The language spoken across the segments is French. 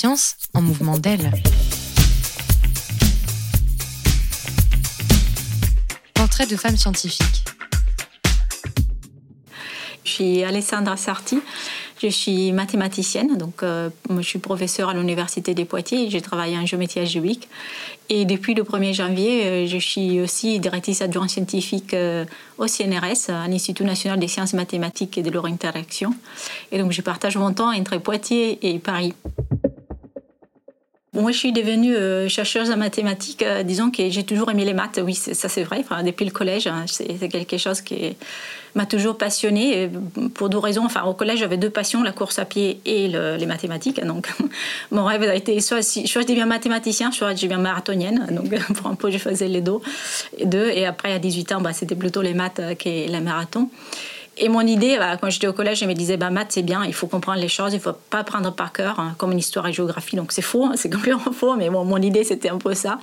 Science en mouvement d'aile. Portrait de femme scientifique. Je suis Alessandra Sarti. Je suis mathématicienne, donc euh, je suis professeure à l'Université des Poitiers et j'ai travaillé en géométrie algébrique. Et depuis le 1er janvier, euh, je suis aussi directrice adjointe scientifique euh, au CNRS, à l'Institut national des sciences mathématiques et de leur interaction. Et donc je partage mon temps entre Poitiers et Paris. Moi, je suis devenue euh, chercheuse en mathématiques. Euh, disons que j'ai toujours aimé les maths. Oui, ça c'est vrai. Depuis le collège, hein, c'est quelque chose qui m'a toujours passionnée pour deux raisons. Enfin, au collège, j'avais deux passions la course à pied et les mathématiques. Donc, mon rêve a été soit, si, soit je deviens mathématicien, soit je deviens marathonienne. Donc, pour un peu, je faisais les deux. Et après, à 18 ans, bah, c'était plutôt les maths euh, que les marathons. Et mon idée, bah, quand j'étais au collège, je me disais, bah, maths, c'est bien, il faut comprendre les choses, il ne faut pas apprendre par cœur, hein, comme une histoire et géographie. Donc c'est faux, hein, c'est complètement faux, mais bon, mon idée, c'était un peu ça.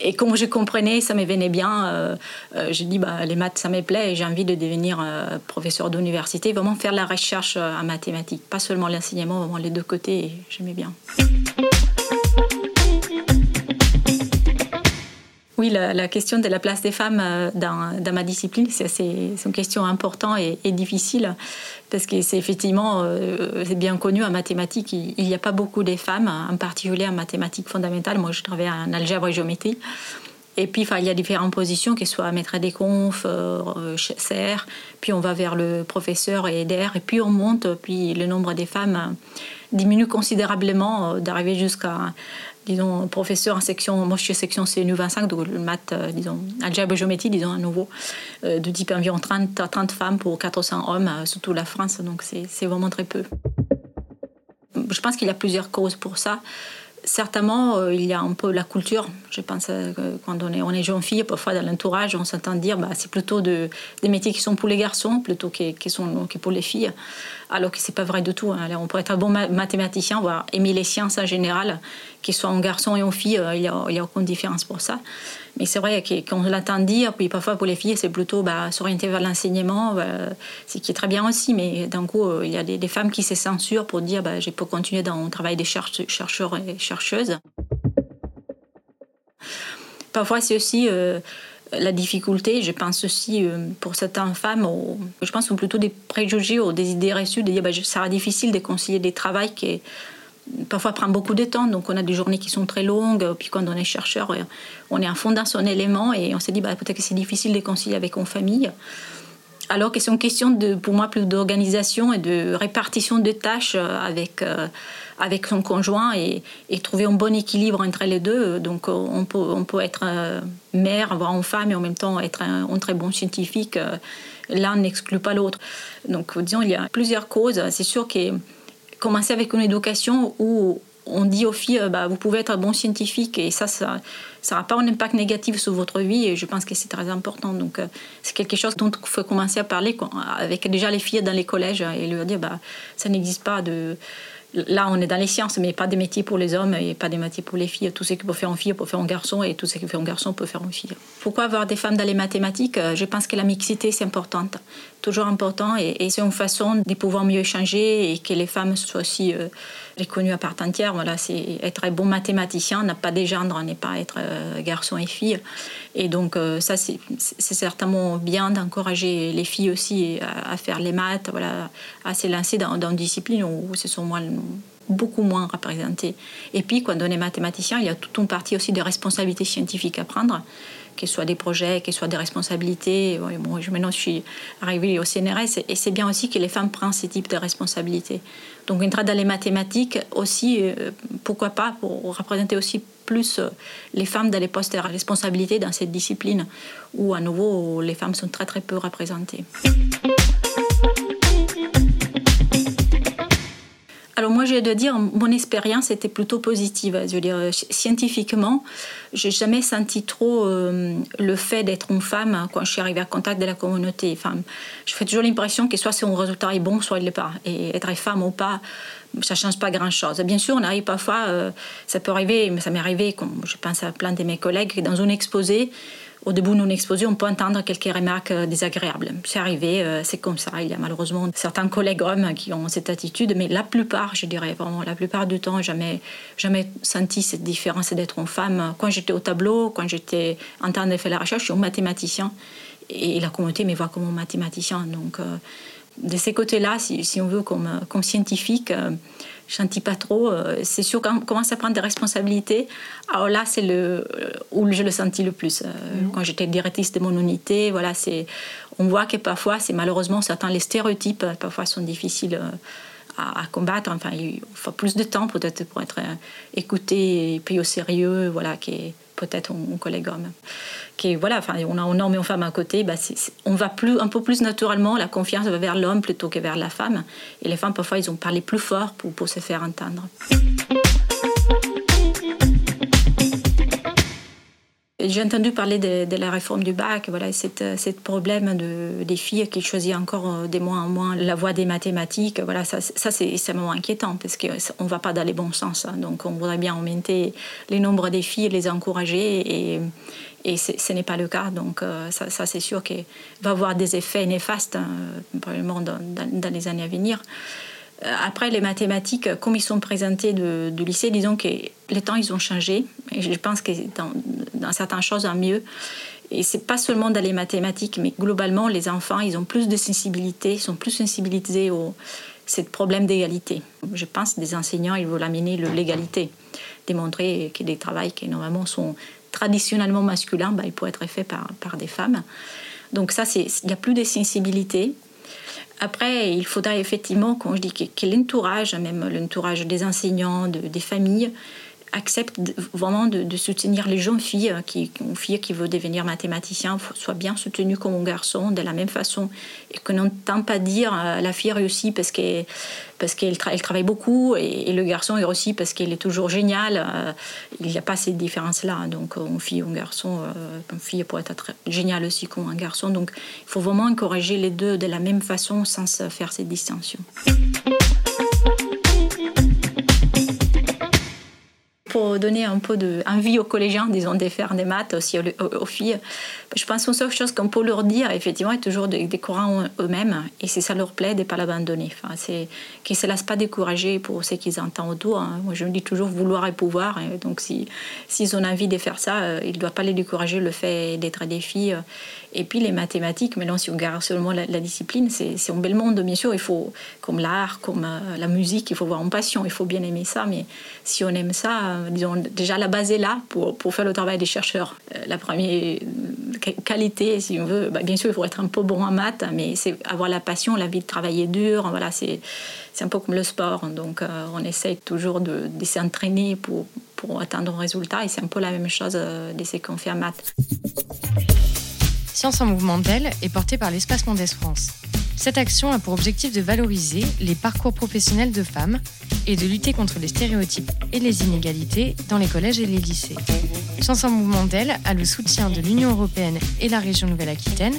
Et comme je comprenais, ça me venait bien, euh, euh, j'ai dit, bah, les maths, ça me plaît, et j'ai envie de devenir euh, professeur d'université, vraiment faire la recherche en mathématiques, pas seulement l'enseignement, vraiment les deux côtés, j'aimais bien. Oui, la, question de la place des femmes euh, dans, ma discipline, c'est une question importante et, difficile parce que c'est effectivement euh, c'est bien connu en mathématiques, il n'y a pas beaucoup de femmes, en particulier en mathématiques fondamentales. Moi, je travaille en algèbre et géométrie. Et puis, il y a différentes positions, que ce soit maître des confs, euh, CR, puis on va vers le professeur et DR, et puis on monte, puis le nombre des femmes diminue considérablement, d'arriver jusqu'à disons, professeur en section, moi je suis section CNU 25, donc le maths, euh, disons, algèbre géométrie, disons à nouveau, euh, de type environ 30, 30 femmes pour 400 hommes, euh, surtout la France, donc c'est vraiment très peu. Je pense qu'il y a plusieurs causes pour ça certainement, euh, il y a un peu la culture. Je pense que quand on est, on est jeune fille, parfois dans l'entourage, on s'entend dire bah, c'est plutôt de, des métiers qui sont pour les garçons plutôt que, sont, pour les filles. Alors que c'est pas vrai du tout. Hein. On pourrait être un bon mathématicien, voire aimer les sciences en général, qu'il soit en garçon et en fille, euh, il n'y a, a, aucune différence pour ça. Mais c'est vrai qu'on l'entend dire, puis parfois pour les filles, c'est plutôt bah, s'orienter vers l'enseignement, bah, ce qui est très bien aussi, mais d'un coup, euh, il y a des, femmes qui se censurent pour dire bah, je peux continuer dans le travail des chercheurs et chercheuses. Parfois, c'est aussi euh, la difficulté, je pense aussi euh, pour certaines femmes, je pense plutôt des préjugés ou des idées reçues de dire bah, ça sera difficile de concilier des travails qui parfois prend beaucoup de temps. Donc on a des journées qui sont très longues. Puis quand on est chercheur, euh, on est à fond dans son élément et on s'est dit bah, peut-être que c'est difficile de concilier avec une famille. Alors que c'est une question de, pour moi plus d'organisation et de répartition de tâches euh, avec, euh, avec son conjoint et, trouver un bon équilibre entre les deux. Donc on peut, on peut être mère, avoir une femme et en même temps être un, un très bon scientifique. L'un n'exclut pas l'autre. Donc disons, il y a plusieurs causes. C'est sûr que commencer avec une éducation où on dit aux filles, bah, vous pouvez être un bon scientifique et ça, ça n'aura pas un impact négatif sur votre vie et je pense que c'est très important. Donc, euh, c'est quelque chose dont il faut commencer à parler avec déjà les filles dans les collèges et leur dire, bah, ça n'existe pas de Là, on est dans les sciences, mais pas des métiers pour les hommes et pas des métiers pour les filles. Tout ce qui peut faire une fille peut faire un garçon et tout ce qui faire un garçon peut faire une fille. Pourquoi avoir des femmes dans les mathématiques? Je pense que la mixité, c'est importante. Toujours important et, c'est une façon de pouvoir mieux échanger et que les femmes soient aussi euh, reconnues à part entière. Voilà, c'est être un bon mathématicien, n'a pas des gendres, n'est pas être euh, garçon et fille. Et donc, euh, ça, c'est certainement bien d'encourager les filles aussi à, faire les maths, voilà, à s'élancer dans, dans une discipline où ce sont moins beaucoup moins représentés. Et puis, quand on est mathématicien, il y a toute une partie aussi de responsabilités scientifiques à prendre, que ce soit des projets, que ce soit des responsabilités. Bon, maintenant, je suis arrivée au CNRS et c'est bien aussi que les femmes prennent ce type de responsabilités. Donc, entrer dans les mathématiques aussi, euh, pourquoi pas, pour représenter aussi plus euh, les femmes dans les postes de responsabilité dans cette discipline, où à nouveau, les femmes sont très très peu représentées. Alors moi, j'ai de dire, mon expérience était plutôt positive. Je veux dire, scientifiquement, j'ai jamais senti trop euh, le fait d'être une femme quand je suis arrivée à contact de la communauté femme. Je fais toujours l'impression que soit son résultat est bon, soit il l'est pas. Et être femme ou pas, ça change pas grand-chose. Bien sûr, on arrive parfois, euh, ça peut arriver, mais ça m'est arrivé, je pense à plein de mes collègues, dans un exposé, au début d'une exposition, on peut entendre quelques remarques désagréables. C'est arrivé, c'est comme ça. Il y a malheureusement certains collègues hommes qui ont cette attitude, mais la plupart, je dirais vraiment, la plupart du temps, jamais, jamais senti cette différence d'être une femme. Quand j'étais au tableau, quand j'étais en train de faire la recherche, je suis un mathématicien et la communauté me voit comme un mathématicien. Donc, de ces côtés-là, si, on veut, comme, comme scientifique, je ne pas trop. Euh, c'est sûr, quand on commence à prendre des responsabilités, alors là, c'est le, où je le sentis le plus. Euh, mhm. Quand j'étais directrice de mon unité, voilà, c'est, on voit que parfois, c'est malheureusement, certains, les stéréotypes, euh, parfois, sont difficiles à, combattre. Enfin, il faut plus de temps peut-être pour être écouté et pris au sérieux, voilà, qui peut-être un, collègue homme. Qui, voilà, enfin, on a un homme et une femme à côté, bah, on va plus, un peu plus naturellement, la confiance va vers l'homme plutôt que vers la femme. Et les femmes, parfois, ils ont parlé plus fort pour se faire entendre. J'ai entendu parler de, la réforme du bac, voilà, cette, cette problème de, des filles qui choisissent encore euh, de moins en moins la voie des mathématiques. Voilà, ça, ça c'est extrêmement inquiétant parce qu'on ne va pas dans les bons sens. Hein. Donc, on voudrait bien augmenter le nombre des filles, les encourager et, et ce n'est pas le cas. Donc, euh, ça, c'est sûr qu'il va avoir des effets néfastes, hein, probablement dans, les années à venir. Euh, après, les mathématiques, comme ils sont présentés du lycée, disons que les temps, ils ont changé. Je pense que dans, dans certaines choses, un mieux. Et c'est pas seulement dans les mathématiques, mais globalement, les enfants, ils ont plus de sensibilité, ils sont plus sensibilisés au ce problème d'égalité. Je pense des enseignants, ils veulent amener l'égalité, démontrer que des travaux qui normalement sont traditionnellement masculins, bah, ils pourraient être faits par, par des femmes. Donc ça, il n'y a plus de sensibilité. Après, il faudra effectivement, quand je dis que, l'entourage, même l'entourage des enseignants, des familles, accepte vraiment de, soutenir les jeunes filles euh, qui, une fille qui veut devenir mathématicien soit bien soutenue comme un garçon de la même façon et que n'entend pas dire euh, la fille réussit parce qu'elle parce qu'elle travaille beaucoup et, le garçon est réussit parce qu'il est toujours génial euh, il n'y a pas ces différences là donc une fille un garçon une fille pourrait être géniale aussi comme un garçon. Donc il faut vraiment encourager les deux de la même façon sans faire ces distinctions donner un peu d'envie aux collégiens, disons, de faire des maths aussi aux, filles. Je pense qu'une seule chose qu'on peut leur dire, effectivement, est toujours de, courants eux-mêmes. Et si ça leur plaît, de ne pas l'abandonner. Enfin, c'est qu'ils ne se laissent pas décourager pour ce qu'ils entendent autour. Hein. Moi, je me dis toujours vouloir et pouvoir. donc, s'ils si, ont envie de faire ça, euh, ils ne doivent pas les décourager le fait d'être des filles. Et puis, les mathématiques, mais non, si on garde seulement la, discipline, c'est un bel monde, bien sûr. Il faut, comme l'art, comme euh, la musique, il faut voir en passion. Il faut bien aimer ça. Mais si on aime ça, euh, disons, déjà la base est là pour, pour faire le travail des chercheurs. la première qualité, si on veut. Bah, bien sûr, il faut être un peu bon en maths, mais c'est avoir la passion, la vie de travailler dur. Voilà, c'est un peu comme le sport. Donc, euh, on essaye toujours de, s'entraîner pour, pour atteindre un résultat. Et c'est un peu la même chose euh, de ce qu'on fait en maths. Science en mouvement d'elle est portée par l'Espace Mondes France. Cette action a pour objectif de valoriser les parcours professionnels de femmes et de lutter contre les stéréotypes et les inégalités dans les collèges et les lycées. En mouvement d'elle a le soutien de l'Union européenne et la région Nouvelle-Aquitaine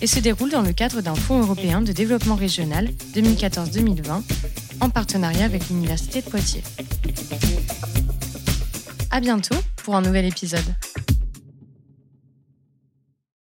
et se déroule dans le cadre d'un Fonds européen de développement régional 2014-2020 en partenariat avec l'Université de Poitiers. À bientôt pour un nouvel épisode.